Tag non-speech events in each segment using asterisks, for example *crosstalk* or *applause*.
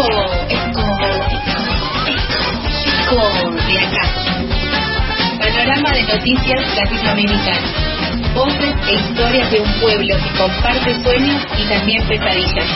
Eco, eco, eco, eco de acá. Panorama de noticias latinoamericanas. Voces e historias de un pueblo que comparte sueños y también pesadillas.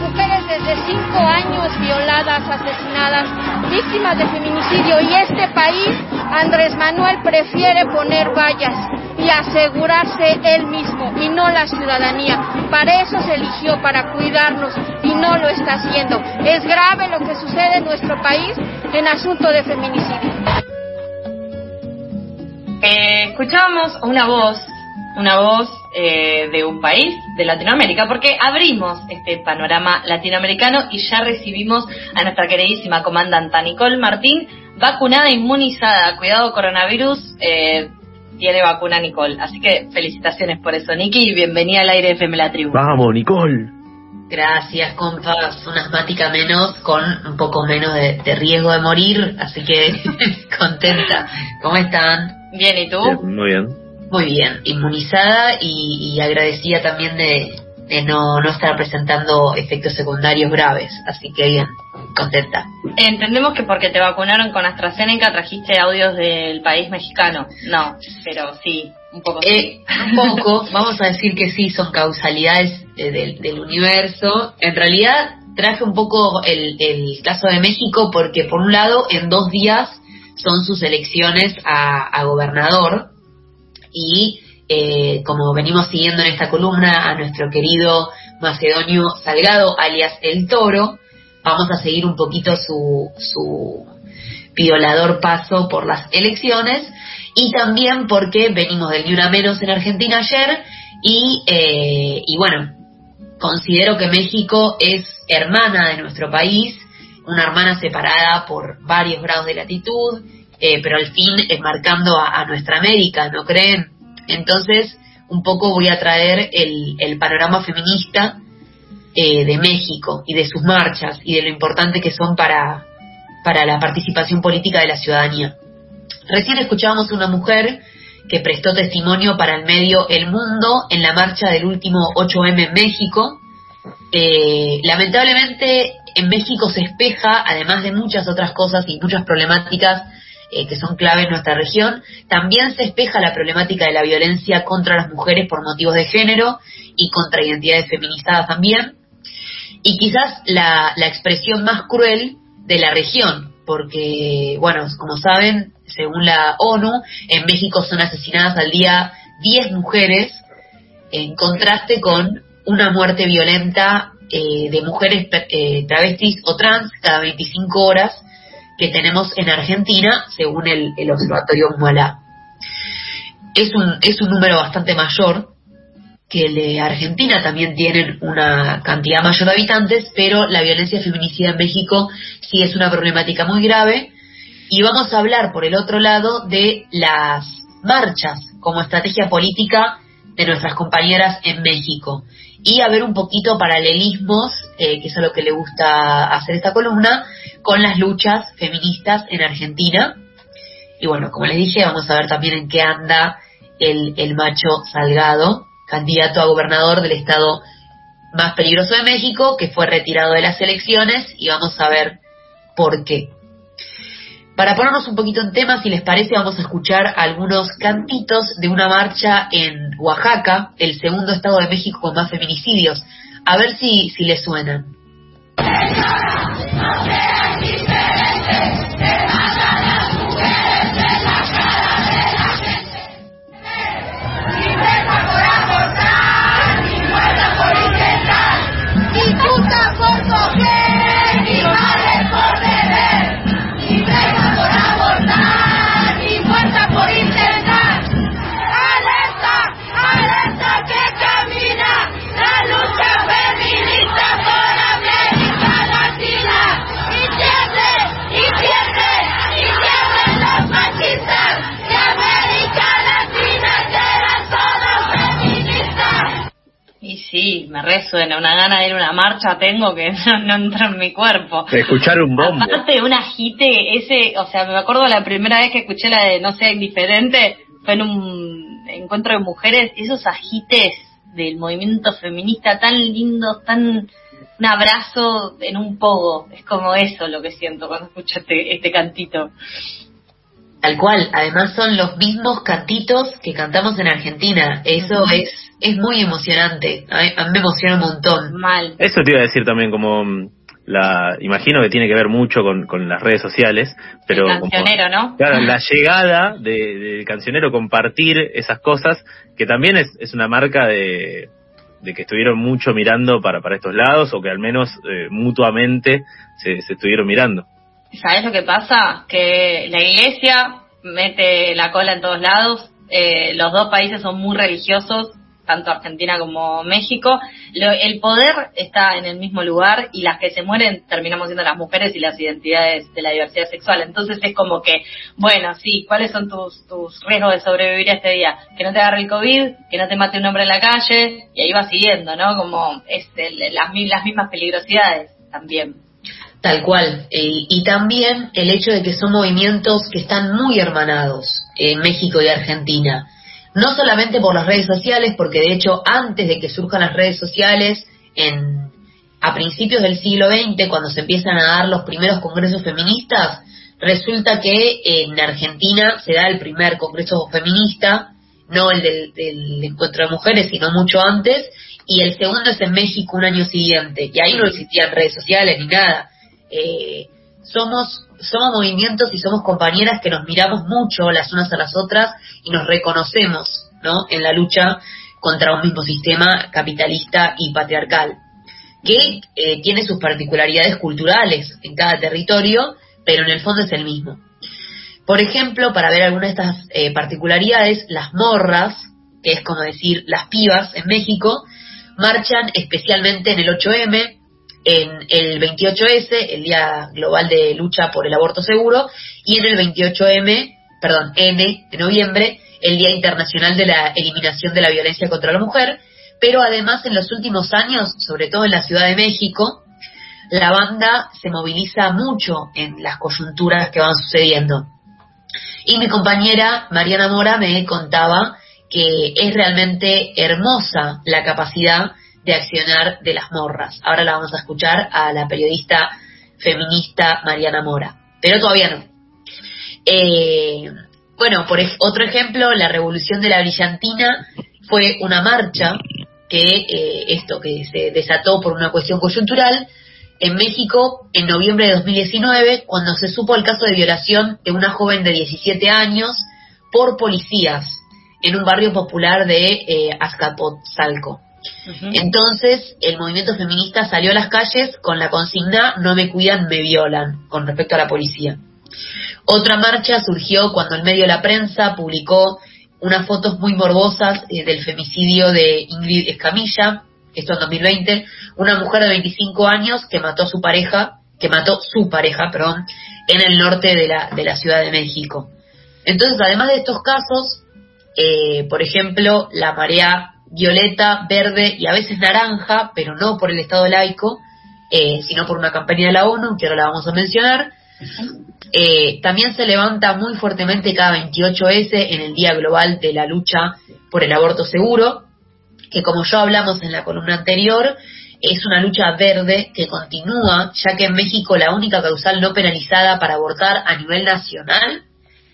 Mujeres desde cinco años violadas, asesinadas, víctimas de feminicidio y este país, Andrés Manuel prefiere poner vallas y asegurarse él mismo y no la ciudadanía. Para eso se eligió, para cuidarnos y no lo está haciendo. Es grave lo que sucede en nuestro país en asunto de feminicidio. Eh, escuchábamos una voz, una voz eh, de un país de Latinoamérica, porque abrimos este panorama latinoamericano y ya recibimos a nuestra queridísima comandanta Nicole Martín, vacunada, inmunizada, cuidado coronavirus, eh, tiene vacuna Nicole. Así que felicitaciones por eso, Niki, y bienvenida al aire FM La Tribu. Vamos, Nicole. Gracias, compas. Una asmática menos, con un poco menos de, de riesgo de morir, así que *laughs* contenta. ¿Cómo están? Bien, ¿y tú? Bien, muy bien. Muy bien, inmunizada y, y agradecida también de, de no, no estar presentando efectos secundarios graves. Así que bien, contenta. Entendemos que porque te vacunaron con AstraZeneca trajiste audios del país mexicano. No, pero sí, un poco. Eh, un poco, vamos a decir que sí, son causalidades eh, del, del universo. En realidad traje un poco el, el caso de México porque por un lado en dos días son sus elecciones a, a gobernador y eh, como venimos siguiendo en esta columna a nuestro querido Macedonio Salgado, alias El Toro, vamos a seguir un poquito su, su violador paso por las elecciones y también porque venimos del Ni Una Menos en Argentina ayer y, eh, y bueno, considero que México es hermana de nuestro país, una hermana separada por varios grados de latitud, eh, pero al fin enmarcando a, a nuestra América, ¿no creen? Entonces, un poco voy a traer el, el panorama feminista eh, de México y de sus marchas y de lo importante que son para, para la participación política de la ciudadanía. Recién escuchábamos una mujer que prestó testimonio para el medio El Mundo en la marcha del último 8M en México. Eh, lamentablemente en México se espeja, además de muchas otras cosas y muchas problemáticas eh, que son clave en nuestra región, también se espeja la problemática de la violencia contra las mujeres por motivos de género y contra identidades feminizadas también. Y quizás la, la expresión más cruel de la región, porque, bueno, como saben, según la ONU, en México son asesinadas al día 10 mujeres, en contraste con una muerte violenta eh, de mujeres eh, travestis o trans cada 25 horas que tenemos en Argentina, según el, el Observatorio Mualá. Es un, es un número bastante mayor que el de Argentina, también tienen una cantidad mayor de habitantes, pero la violencia feminicida en México sí es una problemática muy grave. Y vamos a hablar, por el otro lado, de las marchas como estrategia política de nuestras compañeras en México. Y a ver un poquito paralelismos, eh, que es a lo que le gusta hacer esta columna, con las luchas feministas en Argentina. Y bueno, como les dije, vamos a ver también en qué anda el, el macho Salgado, candidato a gobernador del estado más peligroso de México, que fue retirado de las elecciones, y vamos a ver por qué. Para ponernos un poquito en tema, si les parece, vamos a escuchar algunos cantitos de una marcha en Oaxaca, el segundo estado de México con más feminicidios. A ver si, si les suenan. Resuena, una gana de ir a una marcha tengo que *laughs* no, no entra en mi cuerpo. De escuchar un bombo. Aparte un agite, ese, o sea, me acuerdo la primera vez que escuché la de No sé, diferente, fue en un encuentro de mujeres, esos agites del movimiento feminista tan lindo, tan un abrazo en un pogo. Es como eso lo que siento cuando escucho este, este cantito. Tal cual, además son los mismos cantitos que cantamos en Argentina. Eso es es muy emocionante. A mí, a mí me emociona un montón. Mal. Eso te iba a decir también como mm, la imagino que tiene que ver mucho con, con las redes sociales, pero el como- cancionero, ¿no? Claro, la llegada de- del cancionero, compartir esas cosas, que también es, es una marca de, de que estuvieron mucho mirando para, para estos lados, o que al menos eh, mutuamente se, se estuvieron mirando. ¿Sabes lo que pasa? Que la iglesia mete la cola en todos lados. eh, los dos países son muy religiosos, tanto Argentina como México. Lo- el poder está en el mismo lugar y las que se mueren terminamos siendo las mujeres y las identidades de la diversidad sexual. Entonces es como que, bueno, sí, ¿cuáles son tus, tus riesgos de sobrevivir a este día? Que no te agarre el COVID, que no te mate un hombre en la calle, y ahí va siguiendo, ¿no? Como es el- las, las mismas peligrosidades también. Tal cual. Eh, y también el hecho de que son movimientos que están muy hermanados en México y Argentina. No solamente por las redes sociales, porque de hecho antes de que surjan las redes sociales, en, a principios del siglo XX, cuando se empiezan a dar los primeros congresos feministas, resulta que en Argentina se da el primer congreso feminista, no el del, del encuentro de mujeres, sino mucho antes, y el segundo es en México un año siguiente, y ahí no existían redes sociales ni nada. Eh, somos, somos movimientos y somos compañeras que nos miramos mucho las unas a las otras y nos reconocemos ¿no? en la lucha contra un mismo sistema capitalista y patriarcal, que eh, tiene sus particularidades culturales en cada territorio, pero en el fondo es el mismo. Por ejemplo, para ver algunas de estas eh, particularidades, las morras, que es como decir las pibas en México, marchan especialmente en el 8M, en el 28S, el Día Global de Lucha por el Aborto Seguro, y en el 28M, perdón, N, de noviembre, el Día Internacional de la Eliminación de la Violencia contra la Mujer, pero además en los últimos años, sobre todo en la Ciudad de México, la banda se moviliza mucho en las coyunturas que van sucediendo. Y mi compañera Mariana Mora me contaba que es realmente hermosa la capacidad de accionar de las morras. Ahora la vamos a escuchar a la periodista feminista Mariana Mora, pero todavía no. Eh, bueno, por otro ejemplo, la Revolución de la Brillantina fue una marcha que eh, esto que se desató por una cuestión coyuntural en México en noviembre de 2019 cuando se supo el caso de violación de una joven de 17 años por policías en un barrio popular de eh, Azcapotzalco. Entonces, el movimiento feminista salió a las calles con la consigna no me cuidan, me violan, con respecto a la policía. Otra marcha surgió cuando el medio La Prensa publicó unas fotos muy morbosas eh, del femicidio de Ingrid Escamilla, esto en 2020, una mujer de 25 años que mató a su pareja, que mató su pareja, perdón, en el norte de la, de la Ciudad de México. Entonces, además de estos casos, eh, por ejemplo, la marea violeta, verde y a veces naranja, pero no por el Estado laico, eh, sino por una campaña de la ONU, que ahora la vamos a mencionar. Eh, también se levanta muy fuertemente cada 28S en el Día Global de la Lucha por el Aborto Seguro, que como ya hablamos en la columna anterior, es una lucha verde que continúa, ya que en México la única causal no penalizada para abortar a nivel nacional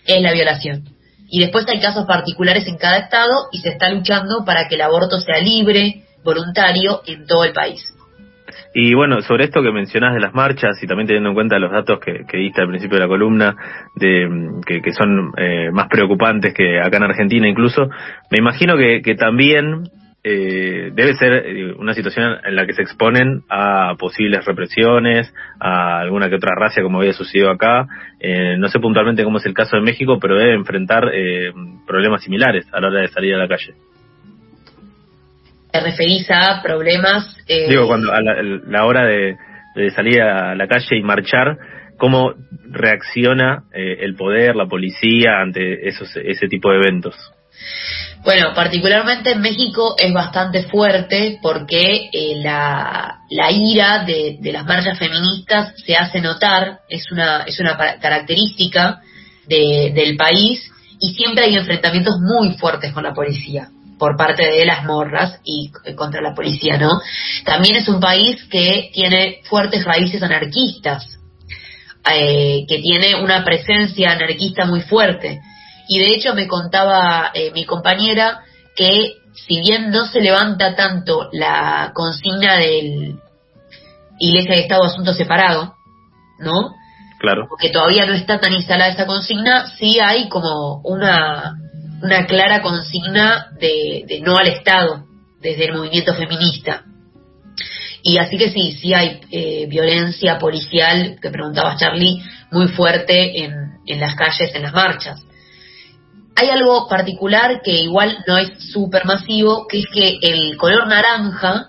es la violación. Y después hay casos particulares en cada estado y se está luchando para que el aborto sea libre, voluntario en todo el país. Y bueno, sobre esto que mencionás de las marchas y también teniendo en cuenta los datos que, que diste al principio de la columna, de que, que son eh, más preocupantes que acá en Argentina incluso, me imagino que, que también eh, debe ser eh, una situación en la que se exponen a posibles represiones, a alguna que otra racia como había sucedido acá. Eh, no sé puntualmente cómo es el caso de México, pero debe enfrentar eh, problemas similares a la hora de salir a la calle. Te referís a problemas... eh, Digo, cuando a la, la hora de, de salir a la calle y marchar, ¿cómo reacciona eh, el poder, la policía ante esos, ese tipo de eventos? Bueno, particularmente en México es bastante fuerte porque eh, la, ira de, de las marchas feministas se hace notar, es una, es una característica de- del país y siempre hay enfrentamientos muy fuertes con la policía. por parte de las morras y eh, contra la policía, ¿no? También es un país que tiene fuertes raíces anarquistas, eh, que tiene una presencia anarquista muy fuerte. Y de hecho me contaba eh, mi compañera que si bien no se levanta tanto la consigna del Iglesia de Estado Asunto Separado, ¿no? Claro. Porque todavía no está tan instalada esa consigna, sí hay como una una clara consigna de, no al Estado desde el movimiento feminista. Y así que sí, sí hay eh, violencia policial, que preguntaba Charlie, muy fuerte en, en las calles, en las marchas. Hay algo particular que igual no es súper masivo, que es que el color naranja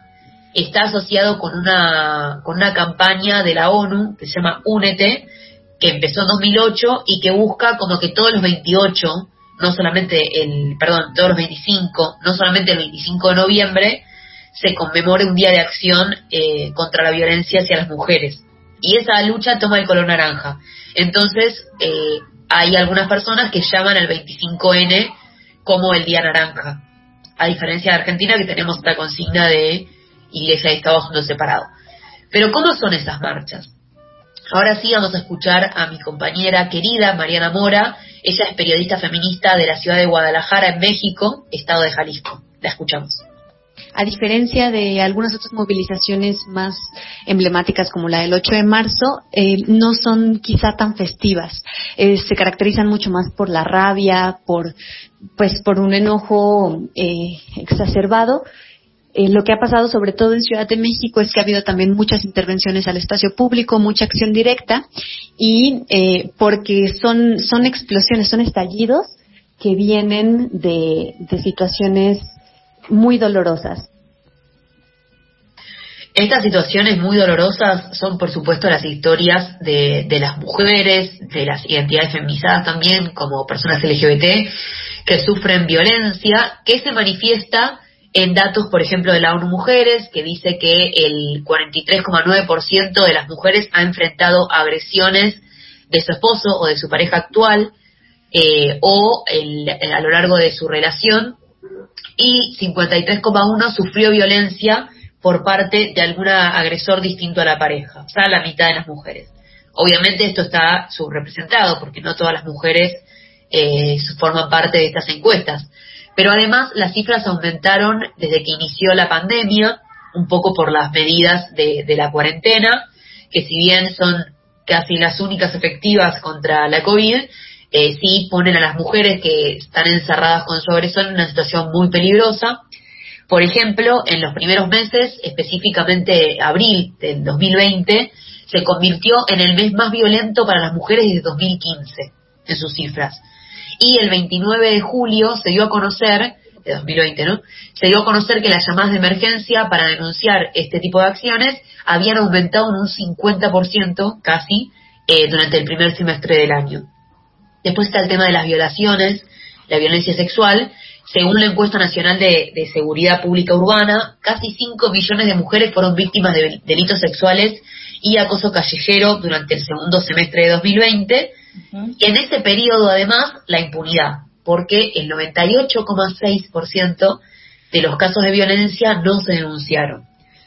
está asociado con una, con una campaña de la ONU que se llama Únete, que empezó en 2008 y que busca como que todos los 28 no solamente el, perdón, todos los 25, no solamente el 25 de noviembre, se conmemore un día de acción eh, contra la violencia hacia las mujeres. Y esa lucha toma el color naranja. Entonces, eh, hay algunas personas que llaman al 25N como el día naranja. A diferencia de Argentina, que tenemos esta consigna de Iglesia y Estado juntos separados. Pero, ¿cómo son esas marchas? Ahora sí vamos a escuchar a mi compañera querida Mariana Mora. Ella es periodista feminista de la ciudad de Guadalajara, en México, estado de Jalisco. La escuchamos. A diferencia de algunas otras movilizaciones más emblemáticas como la del 8 de marzo, eh, no son quizá tan festivas. Eh, se caracterizan mucho más por la rabia, por, pues, por un enojo eh, exacerbado eh, lo que ha pasado sobre todo en Ciudad de México es que ha habido también muchas intervenciones al espacio público, mucha acción directa y eh, porque son, son explosiones, son estallidos que vienen de, situaciones muy dolorosas. Estas situaciones muy dolorosas son, por supuesto, las historias de, de, las mujeres, de las identidades feminizadas también, como personas LGBT, que sufren violencia, que se manifiesta en datos, por ejemplo, de la ONU Mujeres, que dice que el 43,9% de las mujeres ha enfrentado agresiones de su esposo o de su pareja actual eh, o a lo largo de su relación y 53,1% sufrió violencia por parte de algún agresor distinto a la pareja, o sea, la mitad de las mujeres. Obviamente esto está subrepresentado porque no todas las mujeres eh, forman parte de estas encuestas, pero además las cifras aumentaron desde que inició la pandemia, un poco por las medidas de, la cuarentena, que si bien son casi las únicas efectivas contra la COVID, eh, sí ponen a las mujeres que están encerradas con agresor en una situación muy peligrosa. Por ejemplo, en los primeros meses, específicamente abril del 2020, se convirtió en el mes más violento para las mujeres desde 2015 en sus cifras y el 29 de julio se dio a conocer, de 2020, ¿no? Se dio a conocer que las llamadas de emergencia para denunciar este tipo de acciones habían aumentado en un 50% casi eh, durante el primer semestre del año. Después está el tema de las violaciones, la violencia sexual. Según la encuesta nacional de, de seguridad pública urbana, casi 5 millones de mujeres fueron víctimas de delitos sexuales y acoso callejero durante el segundo semestre de 2020 y en ese periodo, además, la impunidad, porque el 98,6% de los casos de violencia no se denunciaron.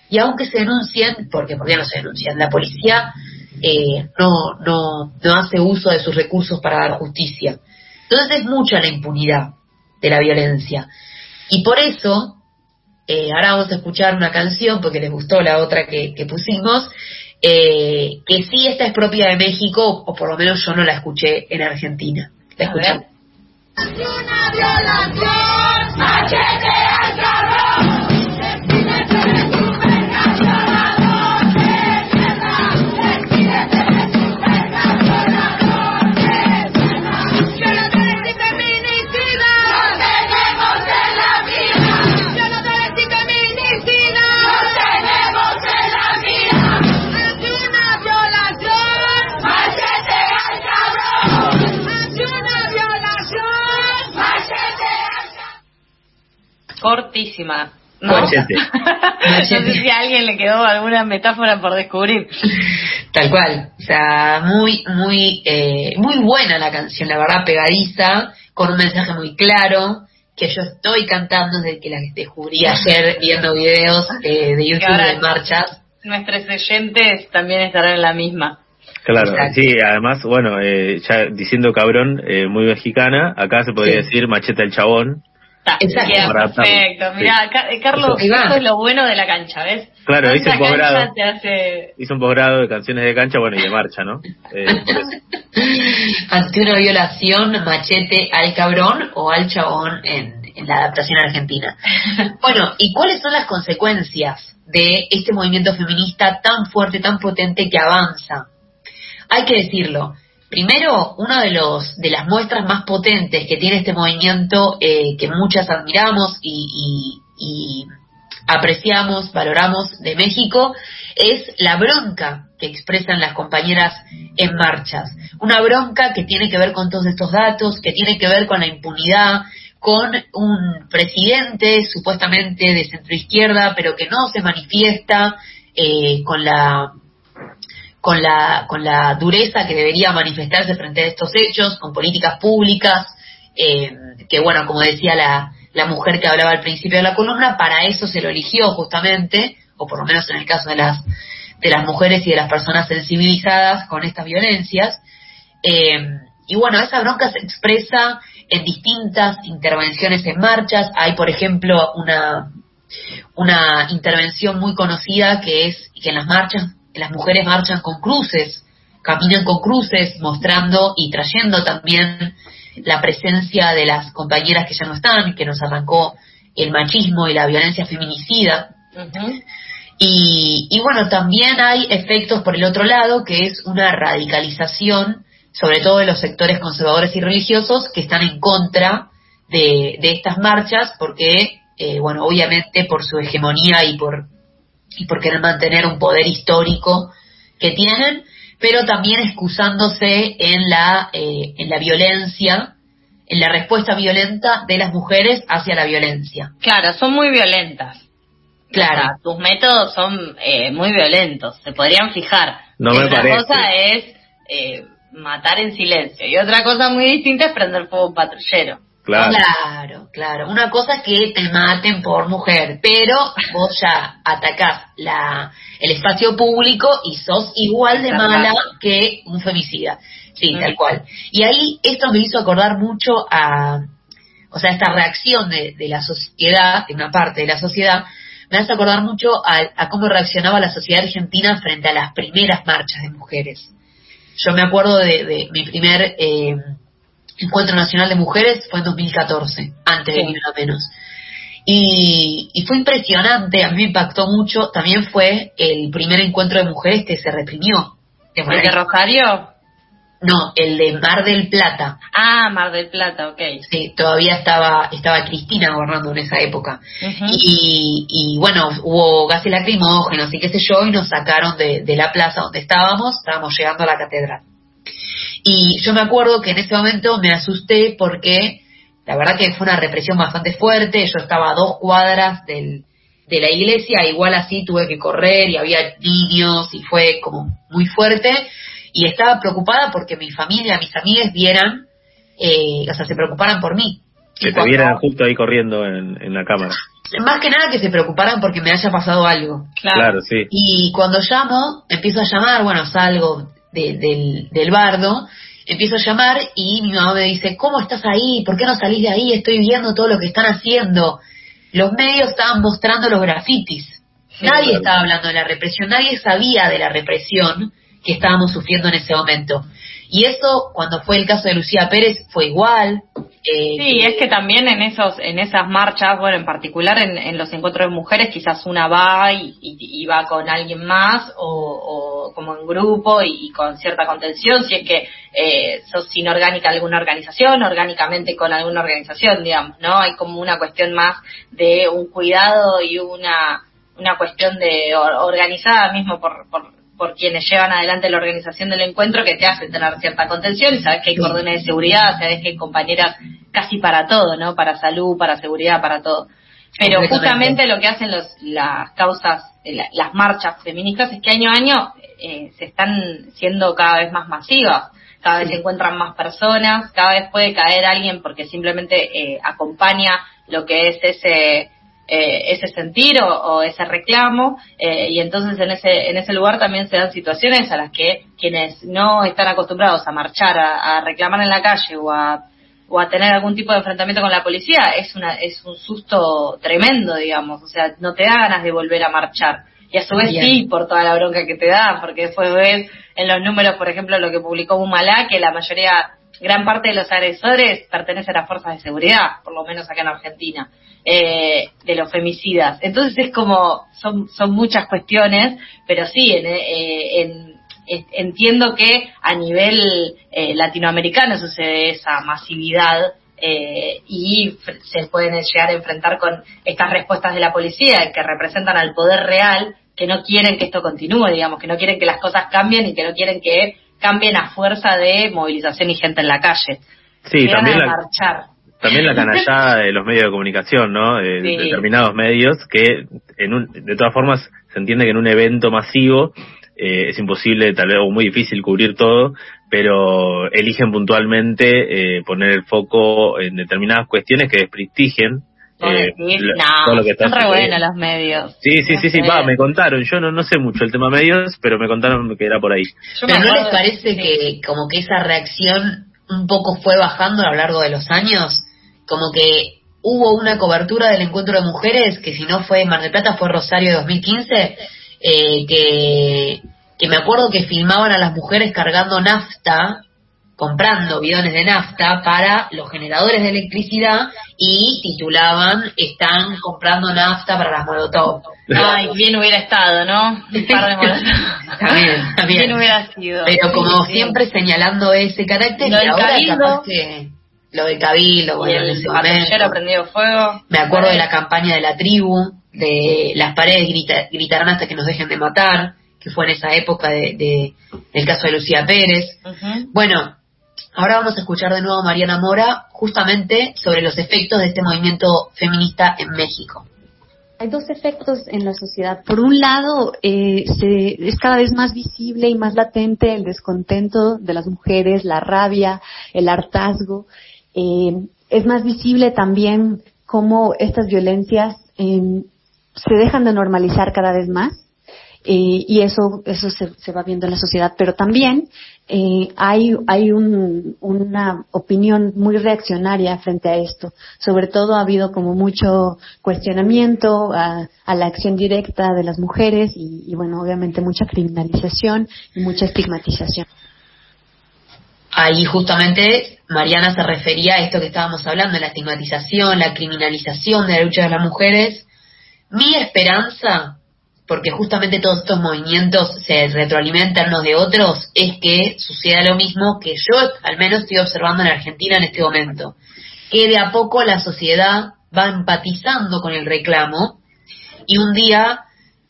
Y aunque se denuncien, porque ¿por qué no se denuncian? La policía eh, no, no, no hace uso de sus recursos para dar justicia. Entonces es mucha la impunidad de la violencia. Y por eso, eh, ahora vamos a escuchar una canción, porque les gustó la otra que, que pusimos, eh, que sí esta es propia de México, o por lo menos yo no la escuché en Argentina. ¿La escuché? Cortísima. ¿no? *laughs* no sé si a alguien le quedó alguna metáfora por descubrir. Tal cual, o sea, muy, muy, eh, muy buena la canción, la verdad, pegadiza, con un mensaje muy claro, que yo estoy cantando desde que la descubrí ayer viendo videos eh, de YouTube de marchas. Nuestros oyentes también estarán en la misma. Claro, sí, además, bueno, eh, ya diciendo cabrón, eh, muy mexicana, acá se podría decir macheta el chabón. Exacto. perfecto. Mira, eh, Carlos, eso es lo bueno de la cancha, ¿ves? Claro, hice un posgrado. Hice un posgrado de canciones de cancha, bueno, y de marcha, ¿no? Eh, *laughs* Ante una violación, machete al cabrón o al chabón en, en la adaptación argentina. *laughs* bueno, ¿y cuáles son las consecuencias de este movimiento feminista tan fuerte, tan potente que avanza? Hay que decirlo, Primero, una de, los, de las muestras más potentes que tiene este movimiento, eh, que muchas admiramos y, apreciamos, valoramos de México, es la bronca que expresan las compañeras en marchas. Una bronca que tiene que ver con todos estos datos, que tiene que ver con la impunidad, con un presidente supuestamente de centroizquierda, pero que no se manifiesta eh, con la con la, con la dureza que debería manifestarse frente a estos hechos, con políticas públicas, eh, que bueno, como decía la, la mujer que hablaba al principio de la columna, para eso se lo eligió justamente, o por lo menos en el caso de las, de las mujeres y de las personas sensibilizadas con estas violencias. Eh, y bueno, esa bronca se expresa en distintas intervenciones en marchas. Hay, por ejemplo, una, una intervención muy conocida que es que en las marchas las mujeres marchan con cruces, caminan con cruces, mostrando y trayendo también la presencia de las compañeras que ya no están, que nos arrancó el machismo y la violencia feminicida. y, y, bueno, también hay efectos por el otro lado, que es una radicalización, sobre todo de los sectores conservadores y religiosos, que están en contra de, de estas marchas, porque, eh, bueno, obviamente por su hegemonía y por y por querer mantener un poder histórico que tienen, pero también excusándose en la, eh, en la violencia, en la respuesta violenta de las mujeres hacia la violencia. Claro, son muy violentas. Claro. tus métodos son eh, muy violentos, se podrían fijar. No me Una cosa es eh, matar en silencio y otra cosa muy distinta es prender fuego a un patrullero. Claro. claro, Una cosa es que te maten por mujer, pero vos ya atacás la, el espacio público y sos igual de mala que un femicida. Sí, tal cual. Y ahí esto me hizo acordar mucho a, o sea, esta reacción de, de la sociedad, de una parte de la sociedad, me hace acordar mucho a, cómo reaccionaba la sociedad argentina frente a las primeras marchas de mujeres. Yo me acuerdo de, de mi primer... Eh, Encuentro Nacional de Mujeres fue en 2014, antes de Ni Una Menos. Y, y, fue impresionante, a mí me impactó mucho. También fue el primer encuentro de mujeres que se reprimió. ¿El de Rosario? No, el de Mar del Plata. Ah, Mar del Plata, ok. Sí, todavía estaba estaba Cristina gobernando en esa época. y, y, bueno, hubo gases lacrimógenos y qué sé yo, y nos sacaron de, de la plaza donde estábamos, estábamos llegando a la catedral. Y yo me acuerdo que en ese momento me asusté porque la verdad que fue una represión bastante fuerte, yo estaba a dos cuadras del, de la iglesia, igual así tuve que correr y había niños y fue como muy fuerte y estaba preocupada porque mi familia, mis amigas vieran, eh, o sea, se preocuparan por mí. Que te vieran justo ahí corriendo en, en, la cámara. Más que nada que se preocuparan porque me haya pasado algo. Claro, sí. Y cuando llamo, empiezo a llamar, bueno, salgo, del, del bardo, empiezo a llamar y mi mamá me dice, ¿cómo estás ahí? ¿Por qué no salís de ahí? Estoy viendo todo lo que están haciendo. Los medios estaban mostrando los grafitis. Nadie estaba hablando de la represión, nadie sabía de la represión que estábamos sufriendo en ese momento. Y eso, cuando fue el caso de Lucía Pérez, fue igual. Eh, sí, es que también en esos, en esas marchas, bueno, en particular en, los encuentros de mujeres, quizás una va y, va con alguien más o, como en grupo y, con cierta contención, si es que eh, sos inorgánica alguna organización, orgánicamente con alguna organización, digamos, ¿no? Hay como una cuestión más de un cuidado y una una cuestión de organizada mismo por, por por quienes llevan adelante la organización del encuentro que te hacen tener cierta contención y sabes que hay cordones de seguridad, sabes que hay compañeras casi para todo, ¿no? Para salud, para seguridad, para todo. Pero justamente lo que hacen los, las causas, las marchas feministas es que año a año eh, se están siendo cada vez más masivas. cada vez se encuentran más personas, cada vez puede caer alguien porque simplemente acompaña lo que es ese eh, ese sentir o, ese reclamo eh, y entonces en ese en ese lugar también se dan situaciones a las que quienes no están acostumbrados a marchar a, reclamar en la calle o a o a tener algún tipo de enfrentamiento con la policía es una es un susto tremendo digamos. O sea no te da ganas de volver a marchar. Y a su vez sí por toda la bronca que te da porque después ves en los números por ejemplo lo que publicó Humalá que la mayoría gran parte de los agresores pertenecen a fuerzas de seguridad por lo menos acá en Argentina eh, de los femicidas. Entonces es como, son, son muchas cuestiones, pero sí, en, eh, entiendo que a nivel eh, latinoamericano sucede esa masividad eh, y se pueden llegar a enfrentar con estas respuestas de la policía que representan al poder real, que no quieren que esto continúe, digamos, que no quieren que las cosas cambien y que no quieren que cambien a fuerza de movilización y gente en la calle. Sí, también marchar también la *laughs* canallada de los medios de comunicación, ¿no? De determinados medios que, en un, de todas formas, se entiende que en un evento masivo eh, es imposible, tal vez, o muy difícil cubrir todo, pero eligen puntualmente eh, poner el foco en determinadas cuestiones que desprestigien eh, no, son re buenos los medios. Sí, sí, sí, sí, va, me contaron. Yo no, no sé mucho el tema medios, pero me contaron que era por ahí. Pero ¿no les parece que como que esa reacción un poco fue bajando a lo largo de los años? como que hubo una cobertura del encuentro de mujeres, que si no fue Mar del Plata, fue Rosario de 2015, eh, que, que me acuerdo que filmaban a las mujeres cargando nafta, comprando bidones de nafta para los generadores de electricidad y titulaban están comprando nafta para las molotov. Ay, bien hubiera estado, ¿no? Un par de *laughs* también, también. Bien hubiera sido. Pero como siempre señalando ese carácter, y ahora capaz que lo de Cabildo, bueno, el en prendido fuego. Me acuerdo de la campaña de la tribu, de las paredes gritarán hasta que nos dejen de matar, que fue en esa época de, de del caso de Lucía Pérez. Bueno, ahora vamos a escuchar de nuevo a Mariana Mora justamente sobre los efectos de este movimiento feminista en México. Hay dos efectos en la sociedad. Por un lado, eh, se, es cada vez más visible y más latente el descontento de las mujeres, la rabia, el hartazgo eh, es más visible también cómo estas violencias eh, se dejan de normalizar cada vez más eh, y eso eso se, va viendo en la sociedad pero también eh, hay hay una opinión muy reaccionaria frente a esto sobre todo ha habido como mucho cuestionamiento a, la acción directa de las mujeres y, y bueno obviamente mucha criminalización y mucha estigmatización ahí justamente Mariana se refería a esto que estábamos hablando, la estigmatización, la criminalización de la lucha de las mujeres. Mi esperanza, porque justamente todos estos movimientos se retroalimentan unos de otros, es que suceda lo mismo que yo al menos estoy observando en Argentina en este momento, que de a poco la sociedad va empatizando con el reclamo y un día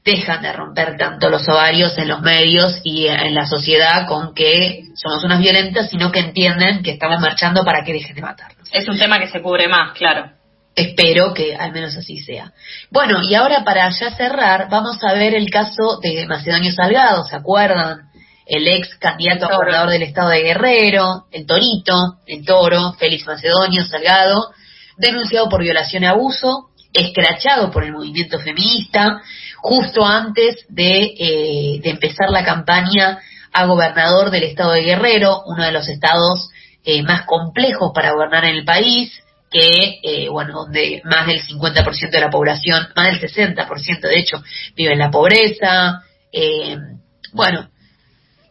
dejan de romper tanto los ovarios en los medios y en la sociedad con que somos unas violentas, sino que entienden que estamos marchando para que dejen de matarnos. Es un tema que se cubre más, claro. Espero que al menos así sea. Bueno, y ahora para ya cerrar, vamos a ver el caso de Macedonio Salgado, ¿se acuerdan? El ex candidato a gobernador del estado de Guerrero, el Torito, el Toro, Félix Macedonio Salgado, denunciado por violación y abuso, escrachado por el movimiento feminista, justo antes de, eh, de empezar la campaña a gobernador del estado de Guerrero, uno de los estados eh, más complejos para gobernar en el país, que, eh, bueno, donde más del 50% de la población, más del 60% de hecho, vive en la pobreza. bueno,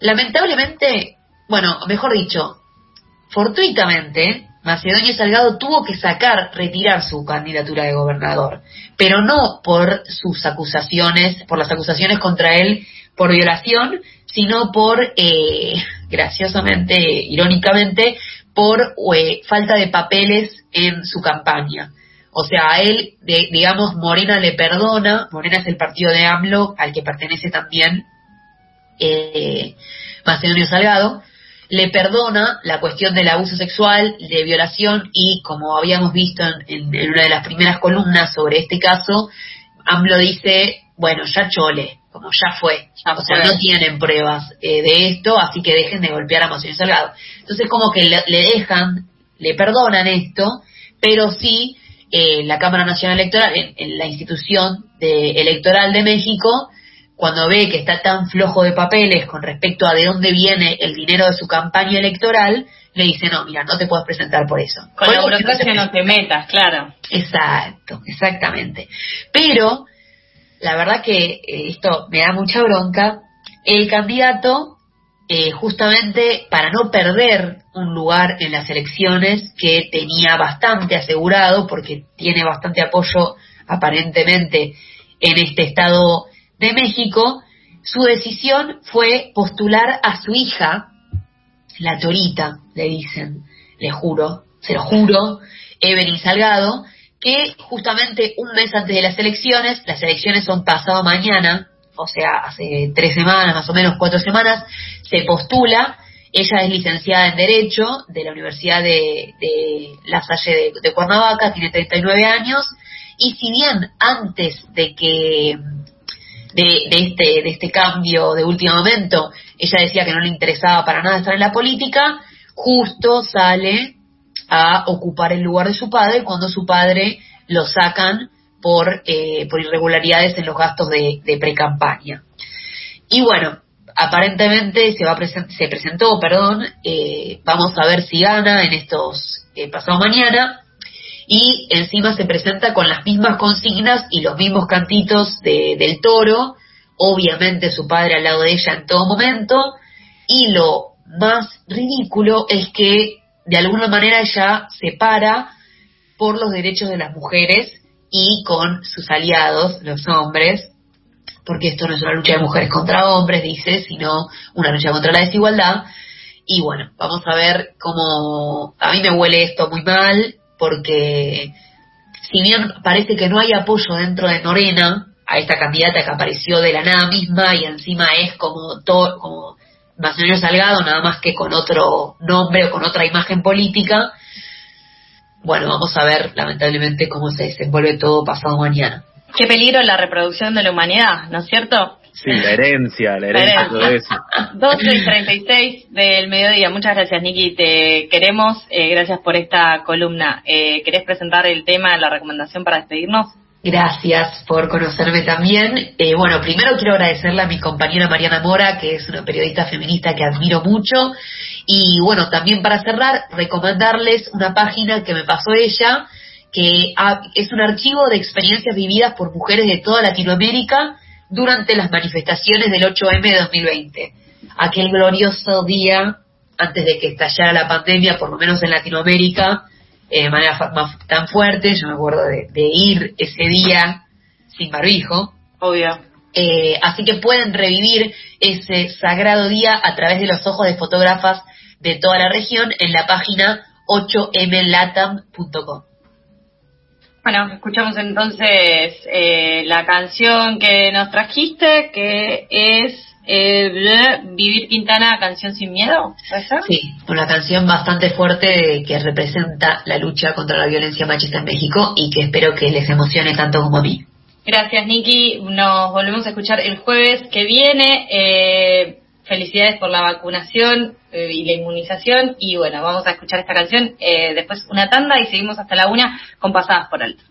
lamentablemente, bueno, mejor dicho, fortuitamente, Macedonio Salgado tuvo que sacar, retirar su candidatura de gobernador, pero no por sus acusaciones, por las acusaciones contra él por violación, sino por, eh, *laughs* graciosamente, irónicamente, por eh, falta de papeles en su campaña. O sea, a él, digamos, Morena le perdona, Morena es el partido de AMLO al que pertenece también eh, Macedonio Salgado, le perdona la cuestión del abuso sexual, de violación y como habíamos visto en, una de las primeras columnas sobre este caso, AMLO dice, bueno, ya chole, como ya fue, o sea, no tienen pruebas eh, de esto, así que dejen de golpear a Monseñor Salgado. Entonces como que le, dejan, le perdonan esto, pero sí eh, la Cámara Nacional Electoral, en, la institución de, electoral de México, cuando ve que está tan flojo de papeles con respecto a de dónde viene el dinero de su campaña electoral, le dice, no, mira, no te puedes presentar por eso. Con la burocracia no te metas, claro. Exacto, exactamente. Pero, la verdad que eh, esto me da mucha bronca, el candidato, eh, justamente para no perder un lugar en las elecciones que tenía bastante asegurado, porque tiene bastante apoyo aparentemente en este estado de México, su decisión fue postular a su hija, la Torita, le dicen, le juro, se lo juro, Evelyn Salgado, que justamente un mes antes de las elecciones, las elecciones son pasado mañana, o sea, hace tres semanas, más o menos cuatro semanas, se postula. Ella es licenciada en Derecho de la Universidad de, La Salle de, de Cuernavaca, tiene 39 años, y si bien antes de que de, este, de este cambio de último momento, ella decía que no le interesaba para nada estar en la política, justo sale a ocupar el lugar de su padre cuando su padre lo sacan por, eh, por irregularidades en los gastos de, pre-campaña. Y bueno, aparentemente se, va se presentó, perdón, eh, vamos a ver si gana en estos eh, pasado mañana, y encima se presenta con las mismas consignas y los mismos cantitos de, del toro, obviamente su padre al lado de ella en todo momento, y lo más ridículo es que de alguna manera ella se para por los derechos de las mujeres y con sus aliados, los hombres, porque esto no es una lucha de mujeres contra hombres, dice, sino una lucha contra la desigualdad. Y bueno, vamos a ver cómo a mí me huele esto muy mal, porque si bien parece que no hay apoyo dentro de Morena a esta candidata que apareció de la nada misma y encima es como todo, como Macedonio Salgado, nada más que con otro nombre o con otra imagen política. Bueno, vamos a ver lamentablemente cómo se desenvuelve todo pasado mañana. Qué peligro la reproducción de la humanidad, ¿no es cierto? Sí, la herencia, la herencia, todo eso. *laughs* 12 y 36 del mediodía. Muchas gracias, Niki. Te queremos. Eh, gracias por esta columna. Eh, ¿Querés presentar el tema, la recomendación para despedirnos? Gracias por conocerme también. Eh, bueno, primero quiero agradecerle a mi compañera Mariana Mora, que es una periodista feminista que admiro mucho. Y bueno, también para cerrar, recomendarles una página que me pasó ella, que es un archivo de experiencias vividas por mujeres de toda Latinoamérica durante las manifestaciones del 8M de 2020. Aquel glorioso día antes de que estallara la pandemia, por lo menos en Latinoamérica, de manera tan fuerte. Yo me acuerdo de, ir ese día sin barbijo. Obvio. Eh, así que pueden revivir ese sagrado día a través de los ojos de fotógrafas de toda la región en la página 8mlatam.com. Bueno, escuchamos entonces eh, la canción que nos trajiste, que es eh, Vivir Quintana, canción sin miedo, ¿puede ser? Sí, una canción bastante fuerte que representa la lucha contra la violencia machista en México y que espero que les emocione tanto como a mí. Gracias, Nikki. Nos volvemos a escuchar el jueves que viene. Eh, felicidades por la vacunación eh, y la inmunización. Y bueno, vamos a escuchar esta canción, eh, después una tanda y seguimos hasta la una con pasadas por alto.